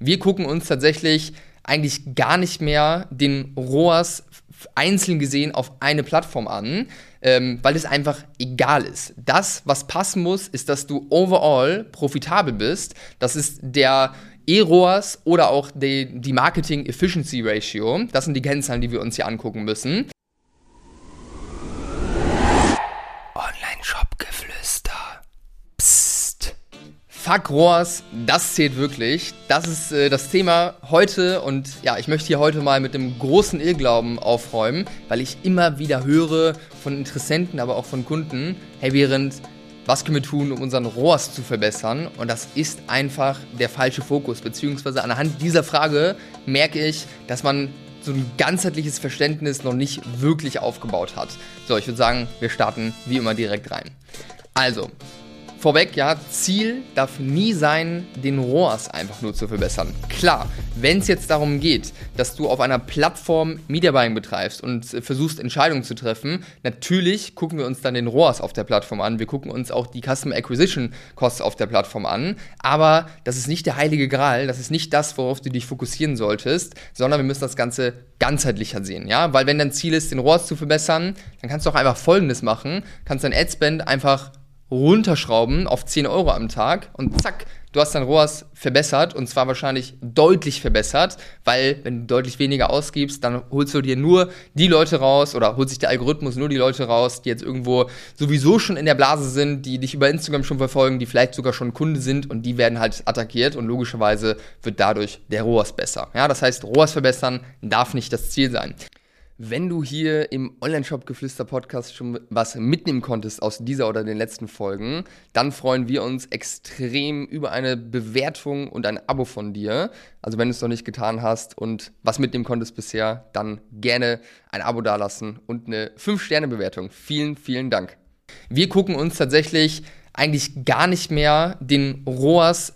Wir gucken uns tatsächlich eigentlich gar nicht mehr den ROAS einzeln gesehen auf eine Plattform an, ähm, weil es einfach egal ist. Das, was passen muss, ist, dass du overall profitabel bist. Das ist der E-ROAS oder auch die, die Marketing Efficiency Ratio. Das sind die Kennzahlen, die wir uns hier angucken müssen. Fuck Rohrs, das zählt wirklich. Das ist äh, das Thema heute und ja, ich möchte hier heute mal mit dem großen Irrglauben aufräumen, weil ich immer wieder höre von Interessenten, aber auch von Kunden, hey Während, was können wir tun, um unseren Rohrs zu verbessern? Und das ist einfach der falsche Fokus, beziehungsweise anhand dieser Frage merke ich, dass man so ein ganzheitliches Verständnis noch nicht wirklich aufgebaut hat. So, ich würde sagen, wir starten wie immer direkt rein. Also, Vorweg, ja, Ziel darf nie sein, den ROAS einfach nur zu verbessern. Klar, wenn es jetzt darum geht, dass du auf einer Plattform Media Buying betreibst und äh, versuchst Entscheidungen zu treffen, natürlich gucken wir uns dann den ROAS auf der Plattform an. Wir gucken uns auch die Customer Acquisition Costs auf der Plattform an. Aber das ist nicht der heilige Gral, das ist nicht das, worauf du dich fokussieren solltest, sondern wir müssen das Ganze ganzheitlicher sehen, ja? Weil wenn dein Ziel ist, den ROAS zu verbessern, dann kannst du auch einfach Folgendes machen, kannst dein Adspend einfach runterschrauben auf 10 Euro am Tag und zack, du hast dein ROAS verbessert und zwar wahrscheinlich deutlich verbessert, weil wenn du deutlich weniger ausgibst, dann holst du dir nur die Leute raus oder holt sich der Algorithmus nur die Leute raus, die jetzt irgendwo sowieso schon in der Blase sind, die dich über Instagram schon verfolgen, die vielleicht sogar schon Kunde sind und die werden halt attackiert und logischerweise wird dadurch der ROAS besser. Ja, das heißt, ROAS verbessern darf nicht das Ziel sein. Wenn du hier im Online-Shop Geflüster Podcast schon was mitnehmen konntest aus dieser oder den letzten Folgen, dann freuen wir uns extrem über eine Bewertung und ein Abo von dir. Also wenn du es noch nicht getan hast und was mitnehmen konntest bisher, dann gerne ein Abo dalassen und eine 5-Sterne-Bewertung. Vielen, vielen Dank. Wir gucken uns tatsächlich eigentlich gar nicht mehr den ROAS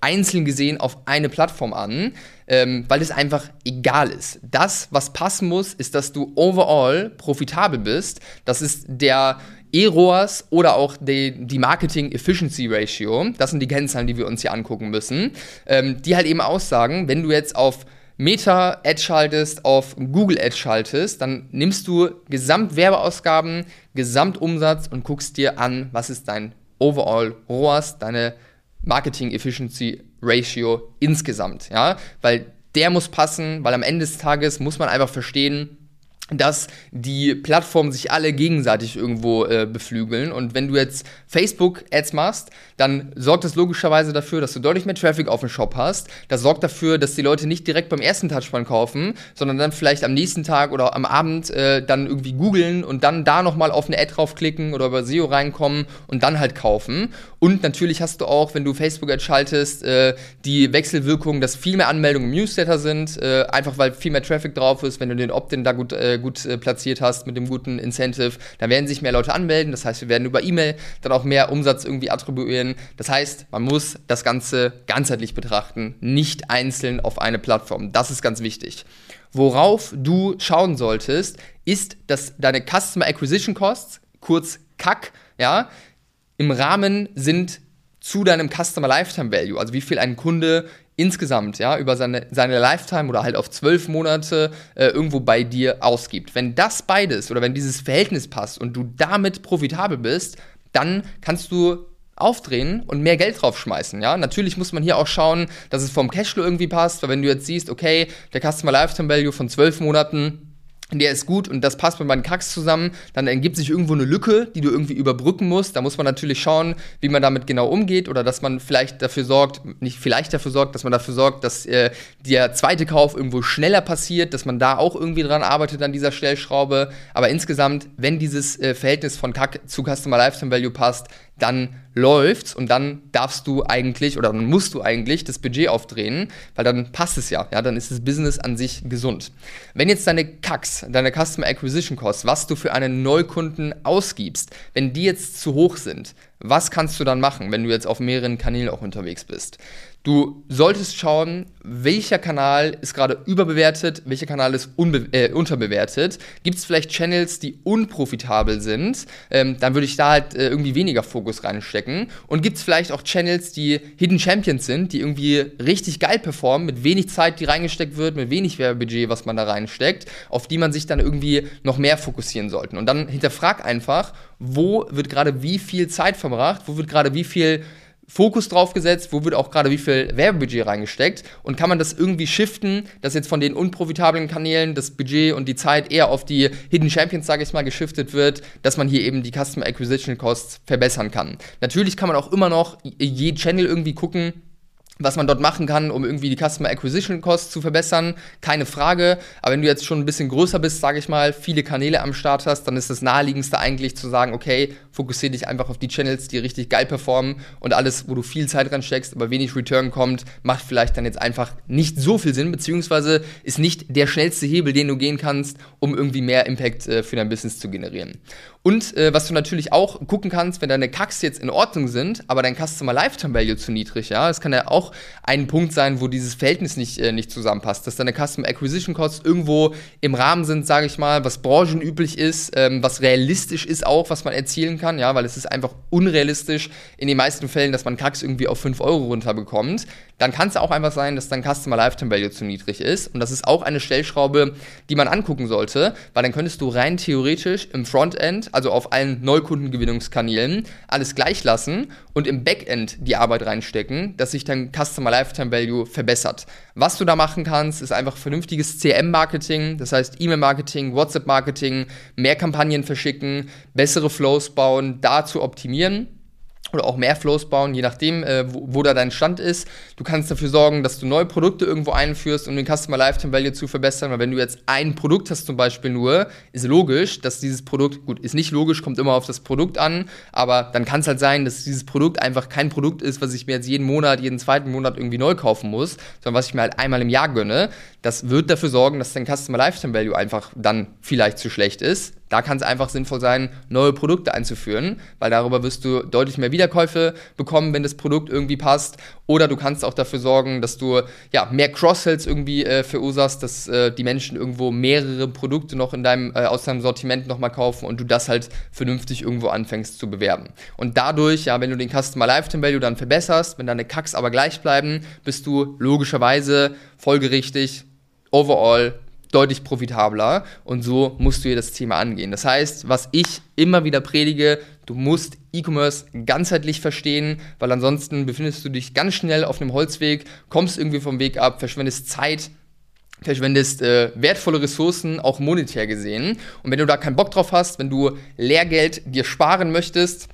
einzeln gesehen auf eine Plattform an, ähm, weil es einfach egal ist. Das, was passen muss, ist, dass du overall profitabel bist. Das ist der E-ROAS oder auch die, die, Marketing Efficiency Ratio. Das sind die Kennzahlen, die wir uns hier angucken müssen. Ähm, die halt eben aussagen, wenn du jetzt auf Meta Ad schaltest, auf Google Ad schaltest, dann nimmst du Gesamtwerbeausgaben, Gesamtumsatz und guckst dir an, was ist dein Overall ROAS, deine Marketing Efficiency Ratio insgesamt, ja, weil der muss passen, weil am Ende des Tages muss man einfach verstehen, dass die Plattformen sich alle gegenseitig irgendwo äh, beflügeln. Und wenn du jetzt Facebook-Ads machst, dann sorgt das logischerweise dafür, dass du deutlich mehr Traffic auf dem Shop hast. Das sorgt dafür, dass die Leute nicht direkt beim ersten Touchpoint kaufen, sondern dann vielleicht am nächsten Tag oder am Abend äh, dann irgendwie googeln und dann da nochmal auf eine Ad draufklicken oder über SEO reinkommen und dann halt kaufen. Und natürlich hast du auch, wenn du Facebook-Ads schaltest, äh, die Wechselwirkung, dass viel mehr Anmeldungen im Newsletter sind, äh, einfach weil viel mehr Traffic drauf ist, wenn du den Opt-in da gut äh, gut äh, platziert hast mit dem guten Incentive, dann werden sich mehr Leute anmelden. Das heißt, wir werden über E-Mail dann auch mehr Umsatz irgendwie attribuieren. Das heißt, man muss das Ganze ganzheitlich betrachten, nicht einzeln auf eine Plattform. Das ist ganz wichtig. Worauf du schauen solltest, ist, dass deine Customer Acquisition Costs, kurz CAC, ja, im Rahmen sind zu deinem Customer Lifetime Value, also wie viel ein Kunde insgesamt, ja, über seine, seine Lifetime oder halt auf zwölf Monate äh, irgendwo bei dir ausgibt. Wenn das beides oder wenn dieses Verhältnis passt und du damit profitabel bist, dann kannst du aufdrehen und mehr Geld draufschmeißen, ja. Natürlich muss man hier auch schauen, dass es vom Cashflow irgendwie passt, weil wenn du jetzt siehst, okay, der Customer Lifetime Value von zwölf Monaten der ist gut und das passt mit meinen Cracks zusammen, dann ergibt sich irgendwo eine Lücke, die du irgendwie überbrücken musst. Da muss man natürlich schauen, wie man damit genau umgeht oder dass man vielleicht dafür sorgt, nicht vielleicht dafür sorgt, dass man dafür sorgt, dass äh, der zweite Kauf irgendwo schneller passiert, dass man da auch irgendwie dran arbeitet an dieser Stellschraube. Aber insgesamt, wenn dieses äh, Verhältnis von CAC zu Customer Lifetime Value passt, dann läuft's und dann darfst du eigentlich oder dann musst du eigentlich das Budget aufdrehen, weil dann passt es ja, ja, dann ist das Business an sich gesund. Wenn jetzt deine CACs, deine Customer Acquisition Costs, was du für einen Neukunden ausgibst, wenn die jetzt zu hoch sind, was kannst du dann machen, wenn du jetzt auf mehreren Kanälen auch unterwegs bist? Du solltest schauen, welcher Kanal ist gerade überbewertet, welcher Kanal ist äh, unterbewertet. Gibt es vielleicht Channels, die unprofitabel sind? Ähm, dann würde ich da halt äh, irgendwie weniger Fokus reinstecken. Und gibt es vielleicht auch Channels, die Hidden Champions sind, die irgendwie richtig geil performen, mit wenig Zeit, die reingesteckt wird, mit wenig Werbebudget, was man da reinsteckt, auf die man sich dann irgendwie noch mehr fokussieren sollte. Und dann hinterfrag einfach, wo wird gerade wie viel Zeit verbracht, wo wird gerade wie viel Fokus drauf gesetzt, wo wird auch gerade wie viel Werbebudget reingesteckt und kann man das irgendwie shiften, dass jetzt von den unprofitablen Kanälen das Budget und die Zeit eher auf die Hidden Champions, sage ich mal, geschiftet wird, dass man hier eben die Customer Acquisition Costs verbessern kann. Natürlich kann man auch immer noch je Channel irgendwie gucken, was man dort machen kann, um irgendwie die Customer Acquisition Cost zu verbessern, keine Frage. Aber wenn du jetzt schon ein bisschen größer bist, sage ich mal, viele Kanäle am Start hast, dann ist das naheliegendste eigentlich zu sagen, okay, fokussiere dich einfach auf die Channels, die richtig geil performen und alles, wo du viel Zeit dran steckst, aber wenig Return kommt, macht vielleicht dann jetzt einfach nicht so viel Sinn, beziehungsweise ist nicht der schnellste Hebel, den du gehen kannst, um irgendwie mehr Impact äh, für dein Business zu generieren. Und äh, was du natürlich auch gucken kannst, wenn deine Kacks jetzt in Ordnung sind, aber dein Customer Lifetime Value zu niedrig, ja, das kann ja auch ein Punkt sein, wo dieses Verhältnis nicht, äh, nicht zusammenpasst, dass deine Customer Acquisition Costs irgendwo im Rahmen sind, sage ich mal, was branchenüblich ist, ähm, was realistisch ist auch, was man erzielen kann, ja, weil es ist einfach unrealistisch in den meisten Fällen, dass man Kacks irgendwie auf 5 Euro runterbekommt. Dann kann es auch einfach sein, dass dein Customer Lifetime Value zu niedrig ist. Und das ist auch eine Stellschraube, die man angucken sollte, weil dann könntest du rein theoretisch im Frontend, also auf allen Neukundengewinnungskanälen, alles gleich lassen und im Backend die Arbeit reinstecken, dass sich dein Customer Lifetime Value verbessert. Was du da machen kannst, ist einfach vernünftiges CM-Marketing, das heißt E-Mail-Marketing, WhatsApp-Marketing, mehr Kampagnen verschicken, bessere Flows bauen, da zu optimieren oder auch mehr Flows bauen, je nachdem, äh, wo, wo, da dein Stand ist. Du kannst dafür sorgen, dass du neue Produkte irgendwo einführst, um den Customer Lifetime Value zu verbessern. Weil wenn du jetzt ein Produkt hast zum Beispiel nur, ist logisch, dass dieses Produkt, gut, ist nicht logisch, kommt immer auf das Produkt an, aber dann kann es halt sein, dass dieses Produkt einfach kein Produkt ist, was ich mir jetzt jeden Monat, jeden zweiten Monat irgendwie neu kaufen muss, sondern was ich mir halt einmal im Jahr gönne. Das wird dafür sorgen, dass dein Customer Lifetime Value einfach dann vielleicht zu schlecht ist. Da kann es einfach sinnvoll sein, neue Produkte einzuführen, weil darüber wirst du deutlich mehr Wiederkäufe bekommen, wenn das Produkt irgendwie passt. Oder du kannst auch dafür sorgen, dass du ja, mehr Cross-Sells irgendwie äh, verursachst, dass äh, die Menschen irgendwo mehrere Produkte noch in deinem, äh, aus deinem Sortiment nochmal kaufen und du das halt vernünftig irgendwo anfängst zu bewerben. Und dadurch, ja, wenn du den Customer Lifetime Value dann verbesserst, wenn deine Kacks aber gleich bleiben, bist du logischerweise folgerichtig overall deutlich profitabler und so musst du hier das Thema angehen. Das heißt, was ich immer wieder predige, du musst E-Commerce ganzheitlich verstehen, weil ansonsten befindest du dich ganz schnell auf einem Holzweg, kommst irgendwie vom Weg ab, verschwendest Zeit, verschwendest äh, wertvolle Ressourcen, auch monetär gesehen. Und wenn du da keinen Bock drauf hast, wenn du Lehrgeld dir sparen möchtest,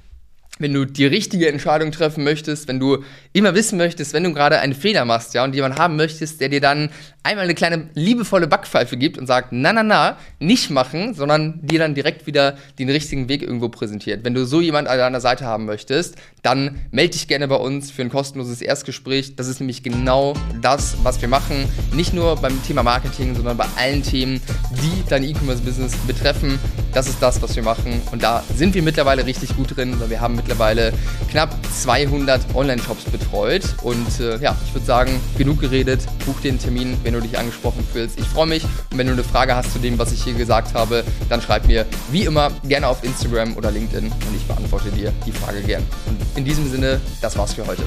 wenn du die richtige Entscheidung treffen möchtest, wenn du immer wissen möchtest, wenn du gerade einen Fehler machst, ja, und jemanden haben möchtest, der dir dann einmal eine kleine liebevolle Backpfeife gibt und sagt, na, na, na, nicht machen, sondern dir dann direkt wieder den richtigen Weg irgendwo präsentiert. Wenn du so jemand an deiner Seite haben möchtest, dann melde dich gerne bei uns für ein kostenloses Erstgespräch. Das ist nämlich genau das, was wir machen. Nicht nur beim Thema Marketing, sondern bei allen Themen, die dein E-Commerce-Business betreffen. Das ist das, was wir machen. Und da sind wir mittlerweile richtig gut drin, weil wir haben mittlerweile knapp 200 Online-Shops betreut. Und äh, ja, ich würde sagen, genug geredet. Buch den Termin, wenn du dich angesprochen fühlst. Ich freue mich. Und wenn du eine Frage hast zu dem, was ich hier gesagt habe, dann schreib mir wie immer gerne auf Instagram oder LinkedIn und ich beantworte dir die Frage gern. Und in diesem Sinne, das war's für heute.